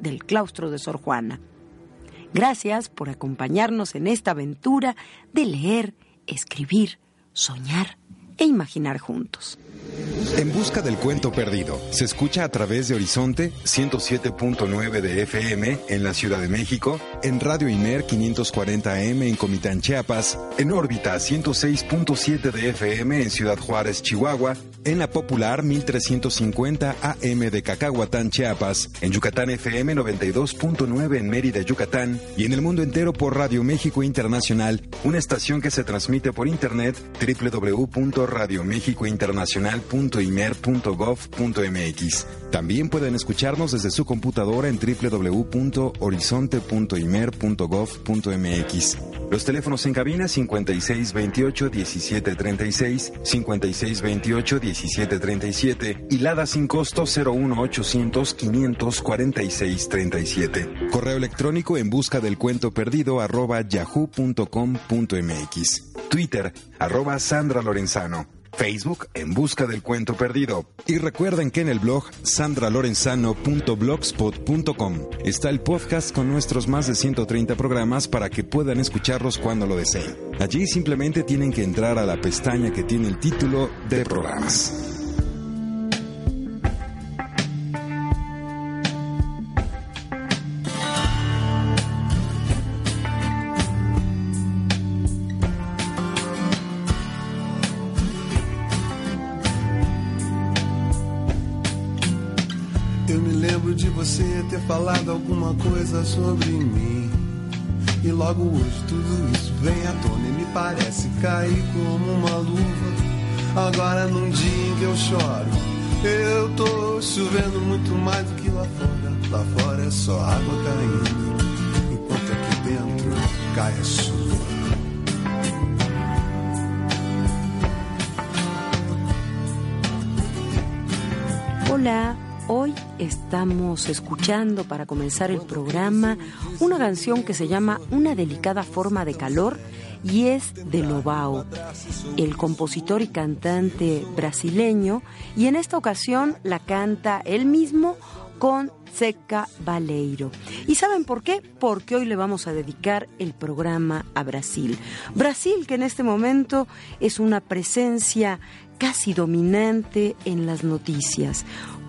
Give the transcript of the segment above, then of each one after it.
del claustro de Sor Juana. Gracias por acompañarnos en esta aventura de leer, escribir, soñar e imaginar juntos. En busca del cuento perdido. Se escucha a través de Horizonte 107.9 de FM en la Ciudad de México, en Radio Iner 540M en Comitán, Chiapas, en órbita 106.7 de FM en Ciudad Juárez, Chihuahua, en la popular 1350 AM de Cacahuatán, Chiapas, en Yucatán FM 92.9 en Mérida, Yucatán, y en el mundo entero por Radio México Internacional, una estación que se transmite por internet www.radiomexicointernacional www.imer.gov.mx. También pueden escucharnos desde su computadora en www.horizonte.imer.gov.mx. Los teléfonos en cabina 5628-1736, 5628-1737 y Lada sin costo 01800 546 37. Correo electrónico en busca del cuento perdido arroba yahoo.com.mx. Twitter arroba Sandra Lorenzano. Facebook en busca del cuento perdido. Y recuerden que en el blog sandralorenzano.blogspot.com está el podcast con nuestros más de 130 programas para que puedan escucharlos cuando lo deseen. Allí simplemente tienen que entrar a la pestaña que tiene el título de programas. Alguma coisa sobre mim. E logo hoje tudo isso vem à tona e me parece cair como uma luva. Agora num dia em que eu choro, eu tô chovendo muito mais do que lá fora. Lá fora é só água caindo, enquanto aqui dentro cai a chuva. Olá, estamos escuchando para comenzar el programa una canción que se llama Una delicada forma de calor y es de Lobao, el compositor y cantante brasileño, y en esta ocasión la canta él mismo con Seca Baleiro. ¿Y saben por qué? Porque hoy le vamos a dedicar el programa a Brasil. Brasil que en este momento es una presencia casi dominante en las noticias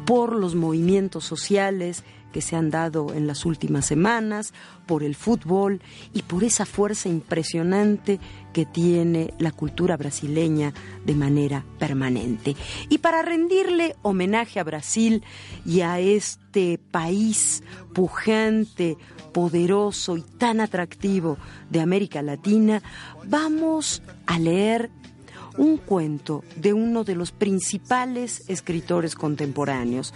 por los movimientos sociales que se han dado en las últimas semanas, por el fútbol y por esa fuerza impresionante que tiene la cultura brasileña de manera permanente. Y para rendirle homenaje a Brasil y a este país pujante, poderoso y tan atractivo de América Latina, vamos a leer un cuento de uno de los principales escritores contemporáneos.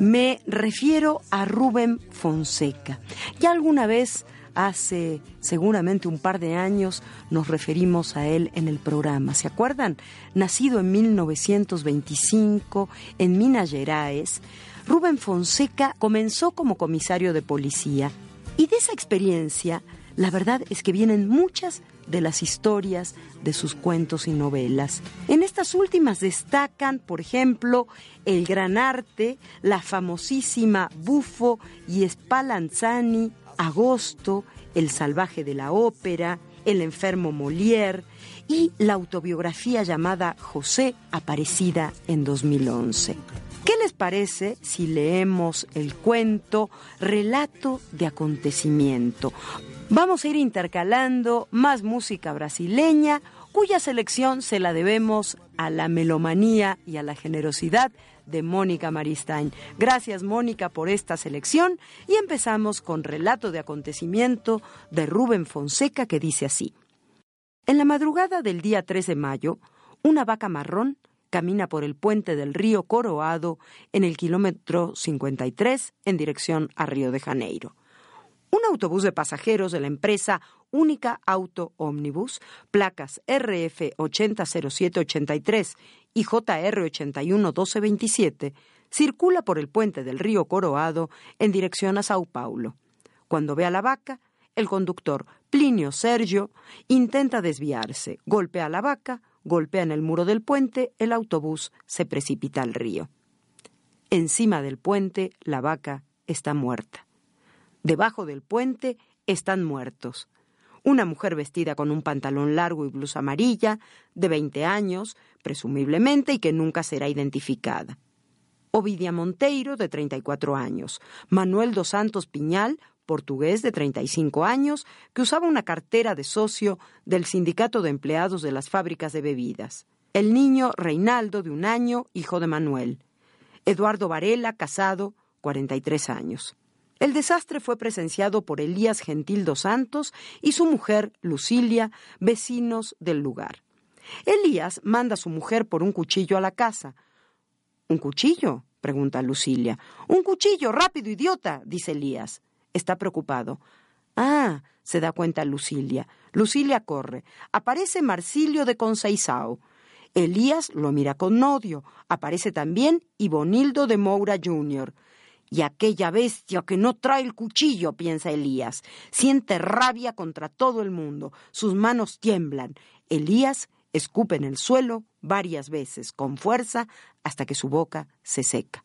Me refiero a Rubén Fonseca. Ya alguna vez hace seguramente un par de años nos referimos a él en el programa. ¿Se acuerdan? Nacido en 1925 en Minas Gerais, Rubén Fonseca comenzó como comisario de policía y de esa experiencia la verdad es que vienen muchas de las historias de sus cuentos y novelas. En estas últimas destacan, por ejemplo, El Gran Arte, la famosísima Bufo y Spallanzani, Agosto, El Salvaje de la Ópera, El Enfermo Molière y la autobiografía llamada José, aparecida en 2011. ¿Qué les parece si leemos el cuento Relato de acontecimiento? Vamos a ir intercalando más música brasileña, cuya selección se la debemos a la melomanía y a la generosidad de Mónica Maristain. Gracias Mónica por esta selección y empezamos con Relato de acontecimiento de Rubén Fonseca que dice así. En la madrugada del día 3 de mayo, una vaca marrón camina por el puente del río Coroado en el kilómetro 53 en dirección a Río de Janeiro. Un autobús de pasajeros de la empresa Única Auto Omnibus, placas RF 800783 y JR 811227, circula por el puente del río Coroado en dirección a Sao Paulo. Cuando ve a la vaca, el conductor Plinio Sergio intenta desviarse, golpea a la vaca, golpea en el muro del puente, el autobús se precipita al río. Encima del puente, la vaca está muerta. Debajo del puente están muertos. Una mujer vestida con un pantalón largo y blusa amarilla, de 20 años, presumiblemente, y que nunca será identificada. Ovidia Monteiro, de 34 años. Manuel dos Santos Piñal, portugués de 35 años, que usaba una cartera de socio del Sindicato de Empleados de las Fábricas de Bebidas. El niño Reinaldo, de un año, hijo de Manuel. Eduardo Varela, casado, 43 años. El desastre fue presenciado por Elías Gentil dos Santos y su mujer, Lucilia, vecinos del lugar. Elías manda a su mujer por un cuchillo a la casa. ¿Un cuchillo? pregunta Lucilia. Un cuchillo, rápido, idiota, dice Elías. Está preocupado. Ah, se da cuenta Lucilia. Lucilia corre. Aparece Marsilio de Conceizao. Elías lo mira con odio. Aparece también Ibonildo de Moura Jr. Y aquella bestia que no trae el cuchillo, piensa Elías. Siente rabia contra todo el mundo. Sus manos tiemblan. Elías escupe en el suelo varias veces, con fuerza, hasta que su boca se seca.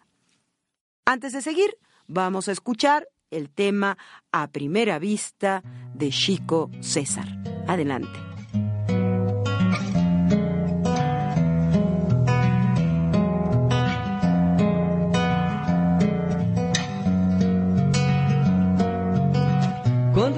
Antes de seguir, vamos a escuchar el tema A primera vista de Chico César. Adelante.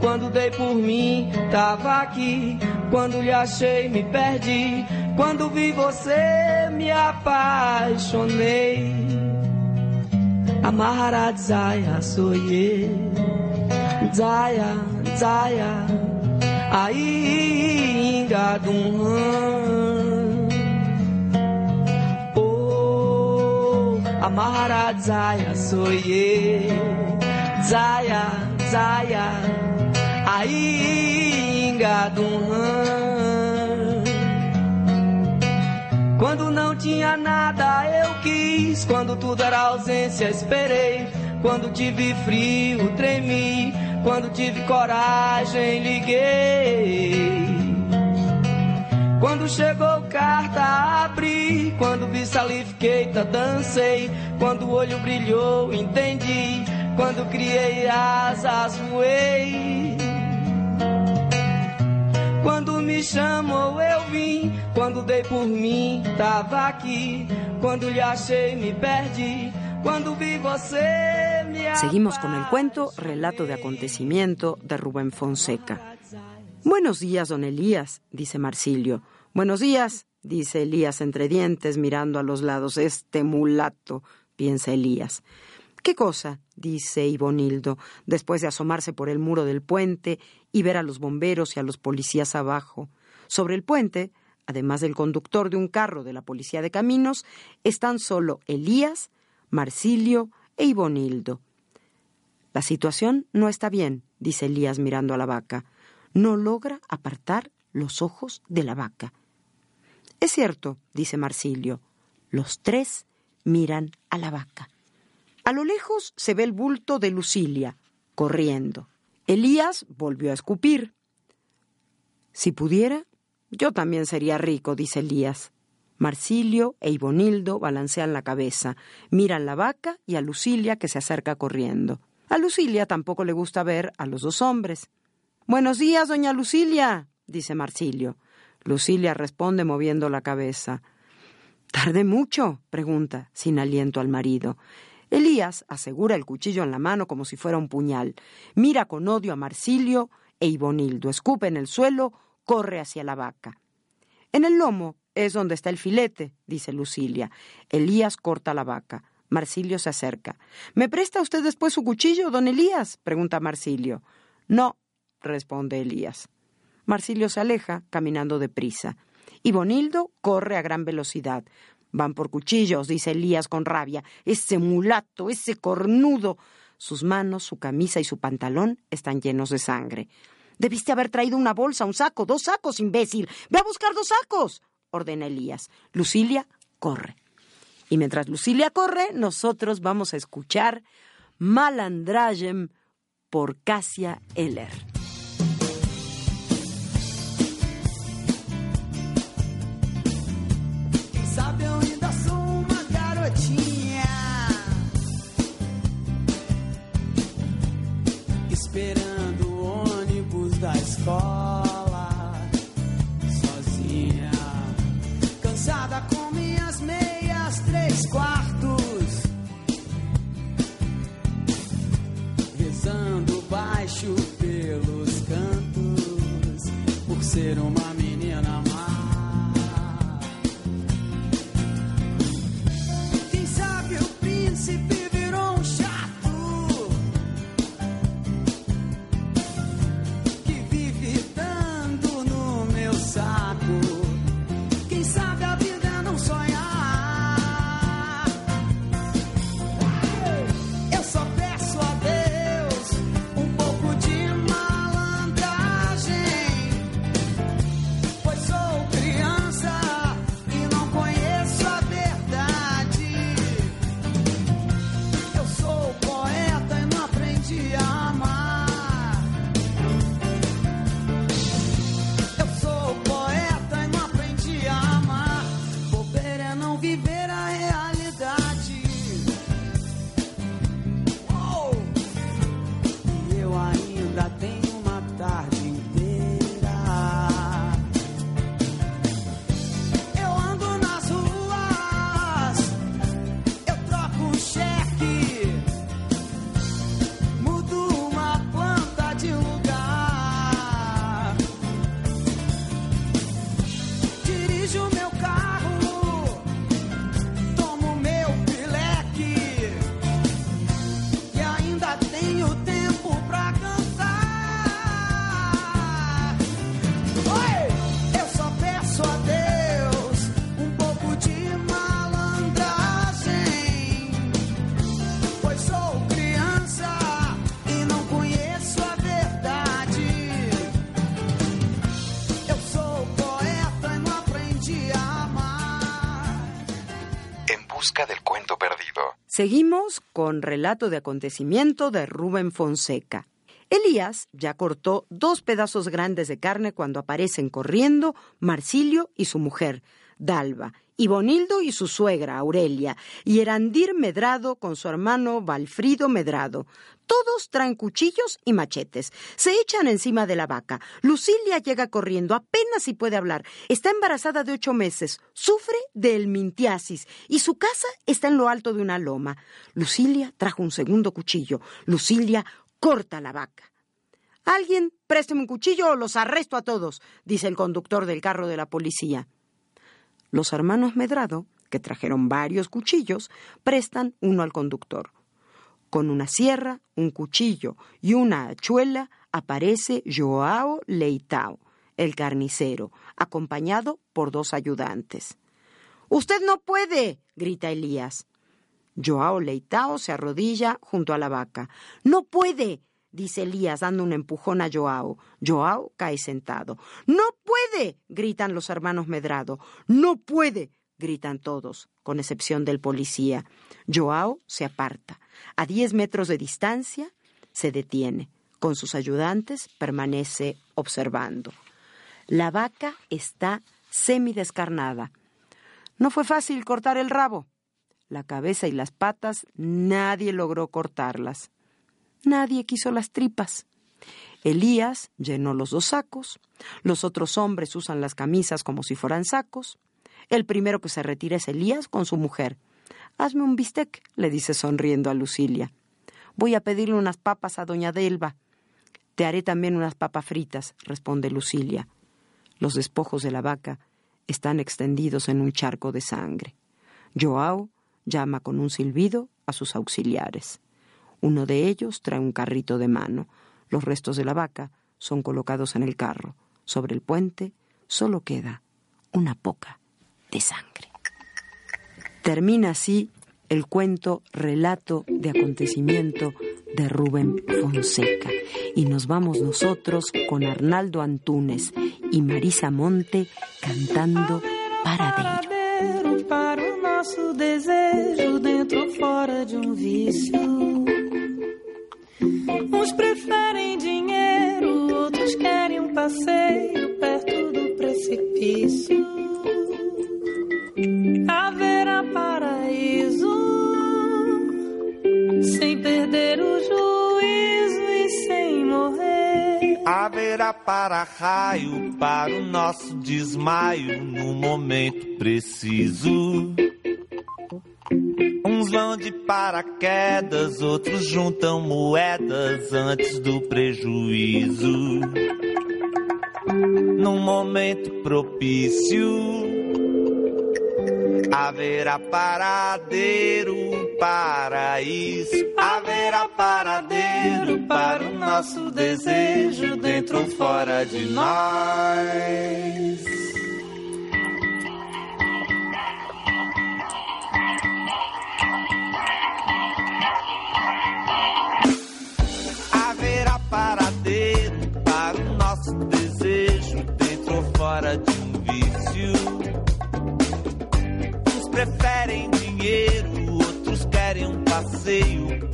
quando dei por mim tava aqui, quando lhe achei me perdi, quando vi você me apaixonei. Amarra Zaya soye, Zaya, Zaya, aí engadum. Oh, amarra Zaya soye. Zaya, Zaya, Ainga Dunhan. Quando não tinha nada eu quis, quando tudo era ausência esperei, quando tive frio tremi, quando tive coragem liguei. Quando chegou carta abri, quando vi salifiqueita dancei, quando o olho brilhou entendi quando criei asas voei. Quando me chamou eu vim, quando dei por mim tava aqui, quando lhe achei me perdi, quando vi você me Seguimos con el cuento Relato de acontecimiento de Rubén Fonseca. Buenos días, don Elías, dice Marsilio. Buenos días, dice Elías entre dientes mirando a los lados. Este mulato, piensa Elías. ¿Qué cosa? dice Ibonildo, después de asomarse por el muro del puente y ver a los bomberos y a los policías abajo. Sobre el puente, además del conductor de un carro de la policía de caminos, están solo Elías, Marsilio e Ibonildo. La situación no está bien, dice Elías mirando a la vaca. No logra apartar los ojos de la vaca. Es cierto, dice Marsilio. Los tres miran a la vaca. A lo lejos se ve el bulto de Lucilia, corriendo. Elías volvió a escupir. Si pudiera, yo también sería rico, dice Elías. Marsilio e Ibonildo balancean la cabeza, miran la vaca y a Lucilia que se acerca corriendo. A Lucilia tampoco le gusta ver a los dos hombres. Buenos días, doña Lucilia, dice Marsilio. Lucilia responde moviendo la cabeza. ¿Tarde mucho? pregunta, sin aliento al marido. Elías asegura el cuchillo en la mano como si fuera un puñal. Mira con odio a Marsilio e Ibonildo. Escupe en el suelo, corre hacia la vaca. En el lomo es donde está el filete, dice Lucilia. Elías corta la vaca. Marsilio se acerca. ¿Me presta usted después su cuchillo, don Elías? pregunta Marsilio. No, responde Elías. Marsilio se aleja, caminando deprisa. Ibonildo corre a gran velocidad. Van por cuchillos, dice Elías con rabia. Ese mulato, ese cornudo. Sus manos, su camisa y su pantalón están llenos de sangre. Debiste haber traído una bolsa, un saco, dos sacos, imbécil. Ve a buscar dos sacos, ordena Elías. Lucilia corre. Y mientras Lucilia corre, nosotros vamos a escuchar Malandragem por Cassia Eller. Baixo pelos cantos, por ser uma Seguimos con relato de acontecimiento de Rubén Fonseca. Elías ya cortó dos pedazos grandes de carne cuando aparecen corriendo Marsilio y su mujer, Dalva, y Bonildo y su suegra, Aurelia, y Erandir Medrado con su hermano Valfrido Medrado. Todos traen cuchillos y machetes. Se echan encima de la vaca. Lucilia llega corriendo, apenas si puede hablar. Está embarazada de ocho meses. Sufre del mintiasis y su casa está en lo alto de una loma. Lucilia trajo un segundo cuchillo. Lucilia corta la vaca. Alguien, présteme un cuchillo o los arresto a todos, dice el conductor del carro de la policía. Los hermanos Medrado, que trajeron varios cuchillos, prestan uno al conductor. Con una sierra, un cuchillo y una hachuela aparece Joao Leitao, el carnicero, acompañado por dos ayudantes. Usted no puede, grita Elías. Joao Leitao se arrodilla junto a la vaca. No puede, dice Elías dando un empujón a Joao. Joao cae sentado. ¡No puede! gritan los hermanos Medrado. ¡No puede! gritan todos, con excepción del policía. Joao se aparta. A diez metros de distancia se detiene. Con sus ayudantes permanece observando. La vaca está semidescarnada. No fue fácil cortar el rabo. La cabeza y las patas nadie logró cortarlas. Nadie quiso las tripas. Elías llenó los dos sacos. Los otros hombres usan las camisas como si fueran sacos. El primero que se retira es Elías con su mujer. Hazme un bistec, le dice sonriendo a Lucilia. Voy a pedirle unas papas a doña Delva. Te haré también unas papas fritas, responde Lucilia. Los despojos de la vaca están extendidos en un charco de sangre. Joao llama con un silbido a sus auxiliares. Uno de ellos trae un carrito de mano. Los restos de la vaca son colocados en el carro. Sobre el puente solo queda una poca de sangre. Termina así el cuento relato de acontecimiento de Rubén Fonseca. Y nos vamos nosotros con Arnaldo Antunes y Marisa Monte cantando. Para o nosso dentro de um vício. Uns preferem dinheiro, outros querem um passeio perto do precipício. Haverá paraíso sem perder o juízo e sem morrer. Haverá para-raio para o nosso desmaio no momento preciso. Uns vão de paraquedas, outros juntam moedas antes do prejuízo. Num momento propício, haverá paradeiro, um paraíso. Haverá paradeiro para o nosso desejo, dentro ou fora de nós. Fora de um vício. Uns preferem dinheiro, outros querem um passeio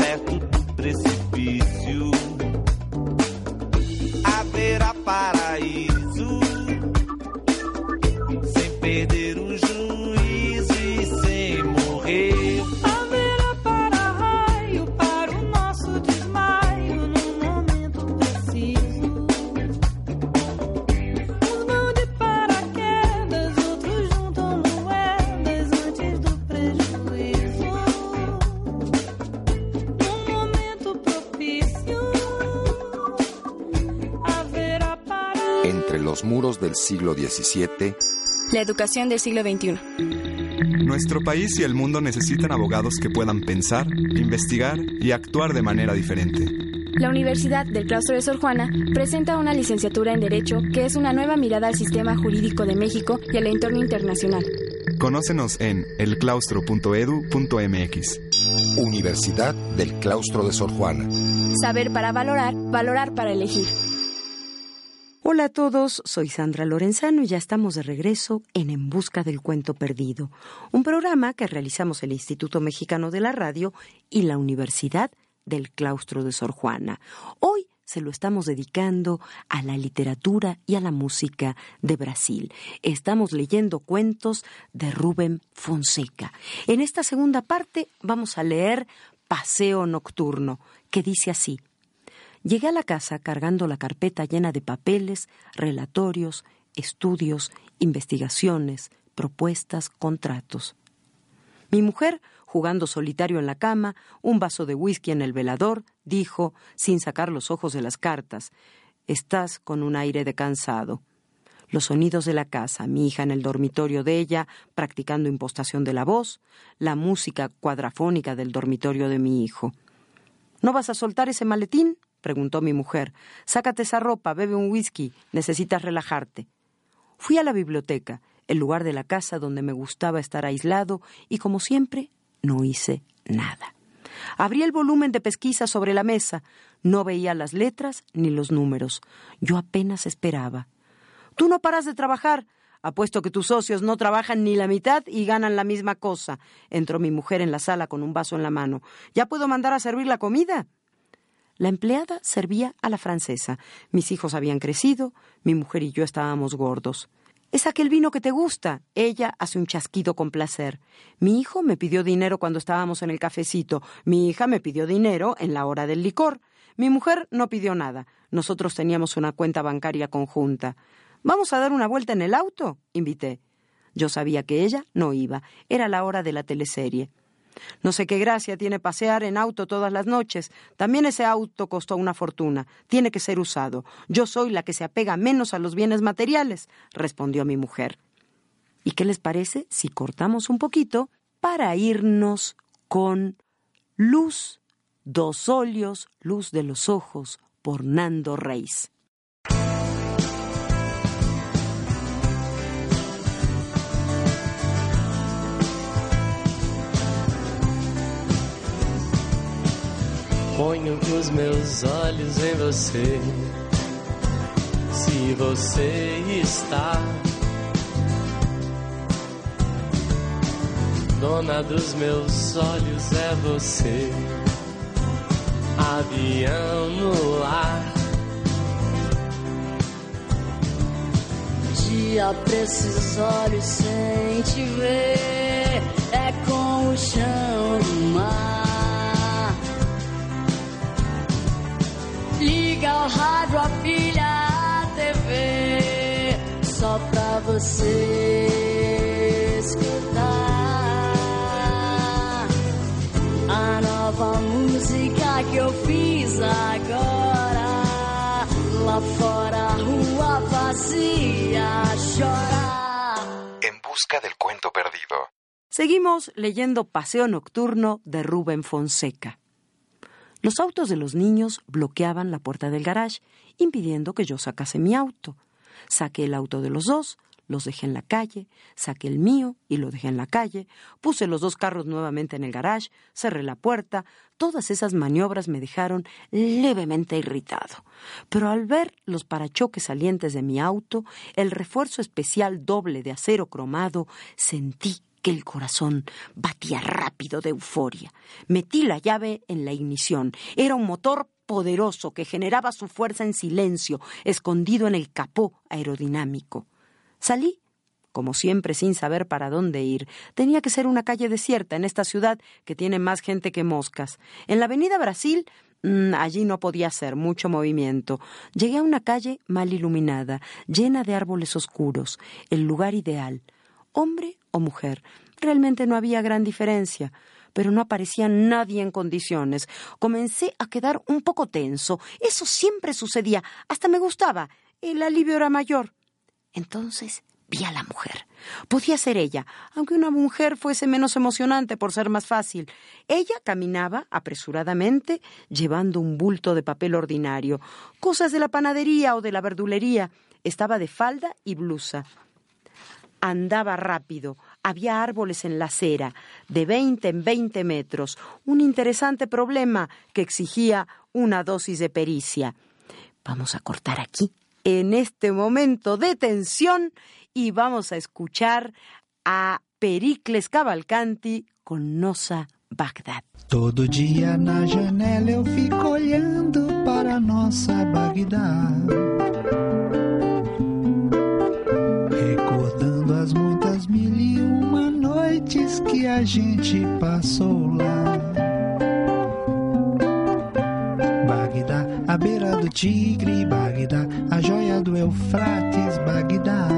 Entre los muros del siglo XVII, La educación del siglo XXI. Nuestro país y el mundo necesitan abogados que puedan pensar, investigar y actuar de manera diferente. La Universidad del Claustro de Sor Juana presenta una licenciatura en Derecho que es una nueva mirada al sistema jurídico de México y al entorno internacional. Conócenos en elclaustro.edu.mx. Universidad del Claustro de Sor Juana. Saber para valorar, valorar para elegir. Hola a todos, soy Sandra Lorenzano y ya estamos de regreso en En Busca del Cuento Perdido, un programa que realizamos el Instituto Mexicano de la Radio y la Universidad del Claustro de Sor Juana. Hoy se lo estamos dedicando a la literatura y a la música de Brasil. Estamos leyendo cuentos de Rubén Fonseca. En esta segunda parte vamos a leer Paseo Nocturno, que dice así. Llegué a la casa cargando la carpeta llena de papeles, relatorios, estudios, investigaciones, propuestas, contratos. Mi mujer, jugando solitario en la cama, un vaso de whisky en el velador, dijo, sin sacar los ojos de las cartas, Estás con un aire de cansado. Los sonidos de la casa, mi hija en el dormitorio de ella, practicando impostación de la voz, la música cuadrafónica del dormitorio de mi hijo. ¿No vas a soltar ese maletín? Preguntó mi mujer. Sácate esa ropa, bebe un whisky, necesitas relajarte. Fui a la biblioteca, el lugar de la casa donde me gustaba estar aislado, y como siempre, no hice nada. Abrí el volumen de pesquisa sobre la mesa. No veía las letras ni los números. Yo apenas esperaba. Tú no paras de trabajar. Apuesto que tus socios no trabajan ni la mitad y ganan la misma cosa. Entró mi mujer en la sala con un vaso en la mano. ¿Ya puedo mandar a servir la comida? La empleada servía a la francesa. Mis hijos habían crecido, mi mujer y yo estábamos gordos. Es aquel vino que te gusta. Ella hace un chasquido con placer. Mi hijo me pidió dinero cuando estábamos en el cafecito. Mi hija me pidió dinero en la hora del licor. Mi mujer no pidió nada. Nosotros teníamos una cuenta bancaria conjunta. ¿Vamos a dar una vuelta en el auto? invité. Yo sabía que ella no iba. Era la hora de la teleserie. No sé qué gracia tiene pasear en auto todas las noches. También ese auto costó una fortuna. Tiene que ser usado. Yo soy la que se apega menos a los bienes materiales, respondió mi mujer. ¿Y qué les parece si cortamos un poquito para irnos con Luz, dos óleos, Luz de los ojos, por Nando Reis? Ponho os meus olhos em você. Se você está dona dos meus olhos, é você. Avião no ar. Dia pra esses olhos sem te ver. É com o chão do mar. Liga o rádio, a pilha, a TV, só pra você escutar a nova música que eu fiz agora. Lá fora, a rua vazia, chora. En busca del cuento perdido. Seguimos leyendo Paseo Nocturno de Rubén Fonseca. Los autos de los niños bloqueaban la puerta del garage, impidiendo que yo sacase mi auto. Saqué el auto de los dos, los dejé en la calle, saqué el mío y lo dejé en la calle, puse los dos carros nuevamente en el garage, cerré la puerta, todas esas maniobras me dejaron levemente irritado. Pero al ver los parachoques salientes de mi auto, el refuerzo especial doble de acero cromado, sentí que el corazón batía rápido de euforia. Metí la llave en la ignición. Era un motor poderoso que generaba su fuerza en silencio, escondido en el capó aerodinámico. Salí, como siempre, sin saber para dónde ir. Tenía que ser una calle desierta en esta ciudad que tiene más gente que moscas. En la avenida Brasil mm, allí no podía ser mucho movimiento. Llegué a una calle mal iluminada, llena de árboles oscuros, el lugar ideal hombre o mujer. Realmente no había gran diferencia, pero no aparecía nadie en condiciones. Comencé a quedar un poco tenso. Eso siempre sucedía. Hasta me gustaba. El alivio era mayor. Entonces vi a la mujer. Podía ser ella, aunque una mujer fuese menos emocionante por ser más fácil. Ella caminaba apresuradamente, llevando un bulto de papel ordinario, cosas de la panadería o de la verdulería. Estaba de falda y blusa andaba rápido. Había árboles en la acera, de veinte en veinte metros. Un interesante problema que exigía una dosis de pericia. Vamos a cortar aquí, en este momento de tensión, y vamos a escuchar a Pericles Cavalcanti con Nosa Bagdad. Todo dia na janela eu fico olhando para nossa Bagdad. Que a gente passou lá. Bagdá, à beira do Tigre, Bagdá, a joia do Eufrates, Bagdá.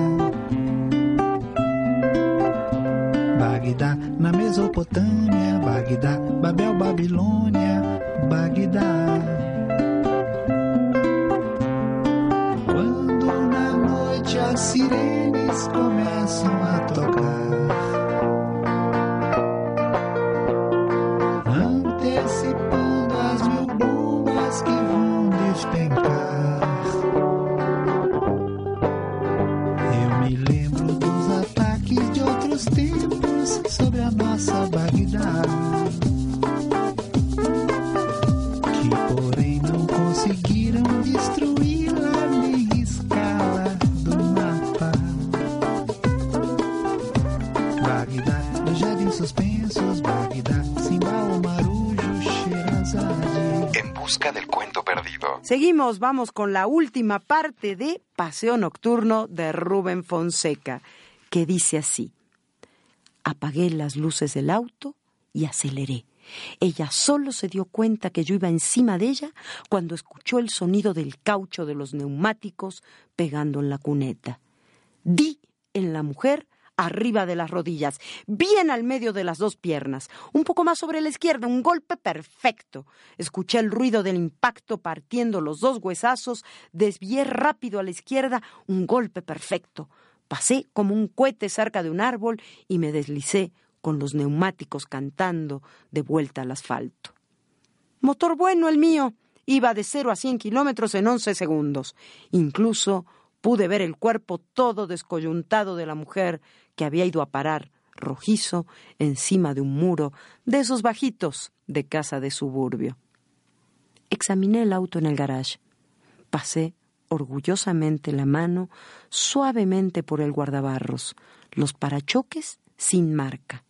Bagdá, na Mesopotâmia, Bagdá, Babel, Babilônia, Bagdá. Quando na noite as sirenes começam a tocar, En busca del cuento perdido. Seguimos, vamos con la última parte de Paseo Nocturno de Rubén Fonseca, que dice así. Apagué las luces del auto y aceleré. Ella solo se dio cuenta que yo iba encima de ella cuando escuchó el sonido del caucho de los neumáticos pegando en la cuneta. Di en la mujer arriba de las rodillas, bien al medio de las dos piernas, un poco más sobre la izquierda, un golpe perfecto. Escuché el ruido del impacto partiendo los dos huesazos, desvié rápido a la izquierda, un golpe perfecto. Pasé como un cohete cerca de un árbol y me deslicé con los neumáticos cantando de vuelta al asfalto. Motor bueno el mío. Iba de cero a cien kilómetros en once segundos. Incluso pude ver el cuerpo todo descoyuntado de la mujer que había ido a parar, rojizo, encima de un muro de esos bajitos de casa de suburbio. Examiné el auto en el garage. Pasé orgullosamente la mano suavemente por el guardabarros, los parachoques sin marca.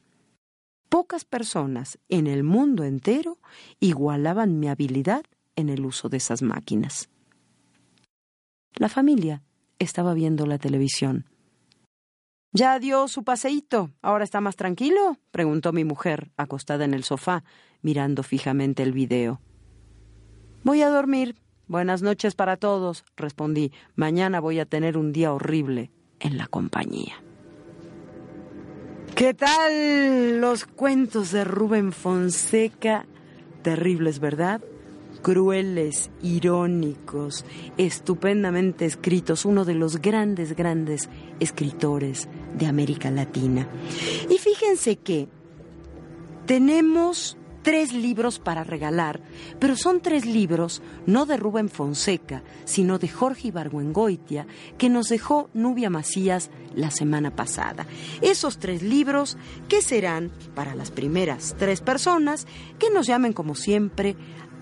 Pocas personas en el mundo entero igualaban mi habilidad en el uso de esas máquinas. La familia estaba viendo la televisión. ¿Ya dio su paseíto? ¿Ahora está más tranquilo? preguntó mi mujer, acostada en el sofá, mirando fijamente el video. Voy a dormir. Buenas noches para todos, respondí. Mañana voy a tener un día horrible en la compañía. ¿Qué tal los cuentos de Rubén Fonseca? Terribles, ¿verdad? Crueles, irónicos, estupendamente escritos, uno de los grandes, grandes escritores de América Latina. Y fíjense que tenemos tres libros para regalar, pero son tres libros no de Rubén Fonseca, sino de Jorge Ibargüengoitia, que nos dejó Nubia Macías la semana pasada. Esos tres libros que serán para las primeras tres personas que nos llamen como siempre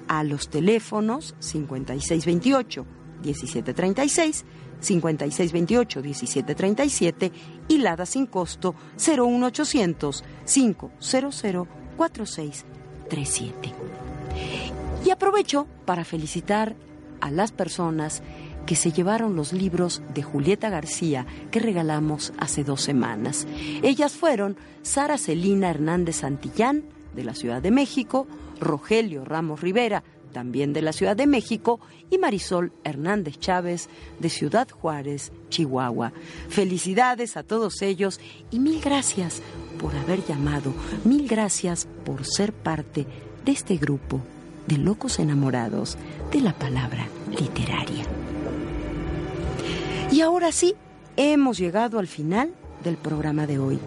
a los teléfonos 5628 1736 5628-1737 y Lada sin costo 01800 500 46 y aprovecho para felicitar a las personas que se llevaron los libros de Julieta García que regalamos hace dos semanas. Ellas fueron Sara Celina Hernández Santillán, de la Ciudad de México, Rogelio Ramos Rivera, también de la Ciudad de México, y Marisol Hernández Chávez, de Ciudad Juárez, Chihuahua. Felicidades a todos ellos y mil gracias por haber llamado, mil gracias por ser parte de este grupo de locos enamorados de la palabra literaria. Y ahora sí, hemos llegado al final del programa de hoy.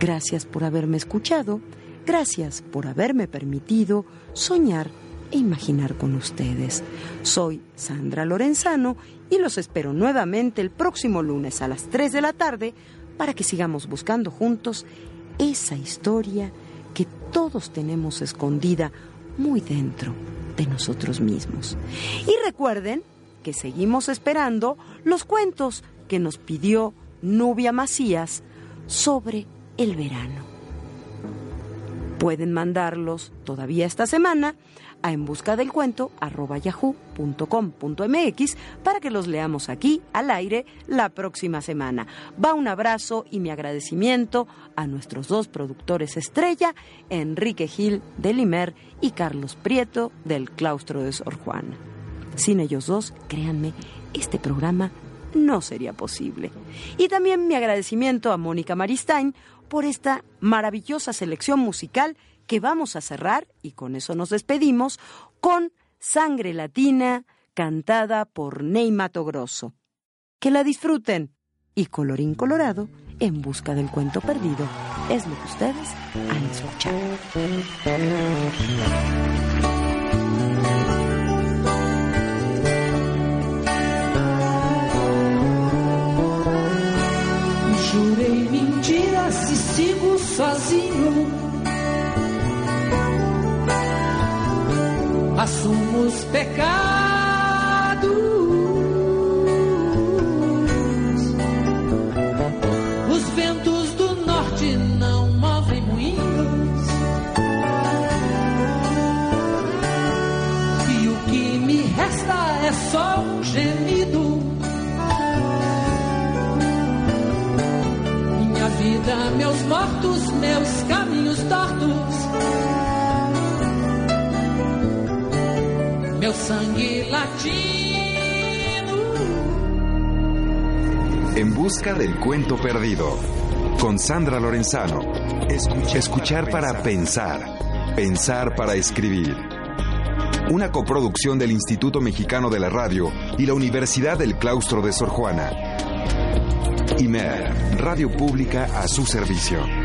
Gracias por haberme escuchado, gracias por haberme permitido soñar e imaginar con ustedes. Soy Sandra Lorenzano y los espero nuevamente el próximo lunes a las 3 de la tarde para que sigamos buscando juntos esa historia que todos tenemos escondida muy dentro de nosotros mismos. Y recuerden que seguimos esperando los cuentos que nos pidió Nubia Macías sobre el verano. Pueden mandarlos todavía esta semana a en busca del cuento arroba yahoo.com.mx para que los leamos aquí al aire la próxima semana. Va un abrazo y mi agradecimiento a nuestros dos productores estrella, Enrique Gil de Limer y Carlos Prieto del Claustro de Sor Juana. Sin ellos dos, créanme, este programa no sería posible. Y también mi agradecimiento a Mónica Maristain por esta maravillosa selección musical que vamos a cerrar, y con eso nos despedimos, con Sangre Latina, cantada por Ney Mato Grosso. Que la disfruten. Y colorín colorado, en busca del cuento perdido, es lo que ustedes han escuchado. Mentiras e sigo sozinho assumo os pecados. Mortos, meus caminhos tortos. Meu sangue latino. En busca del cuento perdido. Con Sandra Lorenzano. Escuchar, para pensar. Pensar para escribir. Una coproducción del Instituto Mexicano de la Radio y la Universidad del Claustro de Sor Juana. IMER, Radio Pública a su servicio.